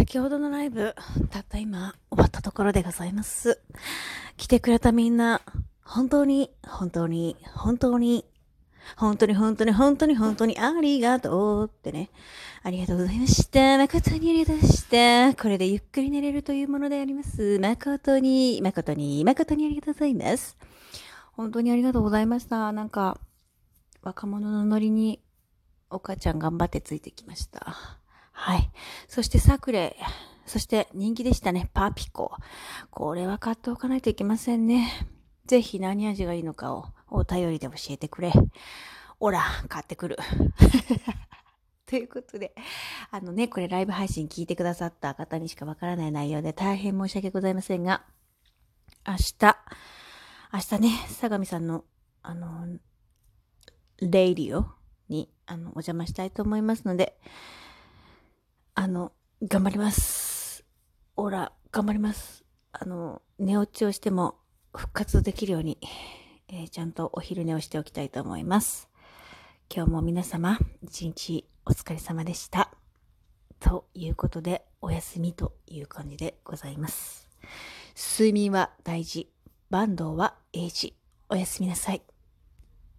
先ほどのライブ、たった今、終わったところでございます。来てくれたみんな、本当に、本当に、本当に、本当に本当に本当に本当にありがとうってね。ありがとうございました。誠にありがとうございました。これでゆっくり寝れるというものであります。誠に、誠に、誠にありがとうございます。本当にありがとうございました。なんか、若者のノリに、お母ちゃん頑張ってついてきました。はい。そしてサクレ、そして人気でしたね、パピコ。これは買っておかないといけませんね。ぜひ何味がいいのかをお便りで教えてくれ。おら、買ってくる。ということで、あのね、これライブ配信聞いてくださった方にしかわからない内容で大変申し訳ございませんが、明日、明日ね、相模さんの、あの、レイディオに、あの、お邪魔したいと思いますので、あの、頑張ります。オラ、頑張ります。あの、寝落ちをしても復活できるように、えーちゃんとお昼寝をしておきたいと思います。今日も皆様、一日お疲れ様でした。ということで、お休みという感じでございます。睡眠は大事。坂東は英治。おやすみなさい。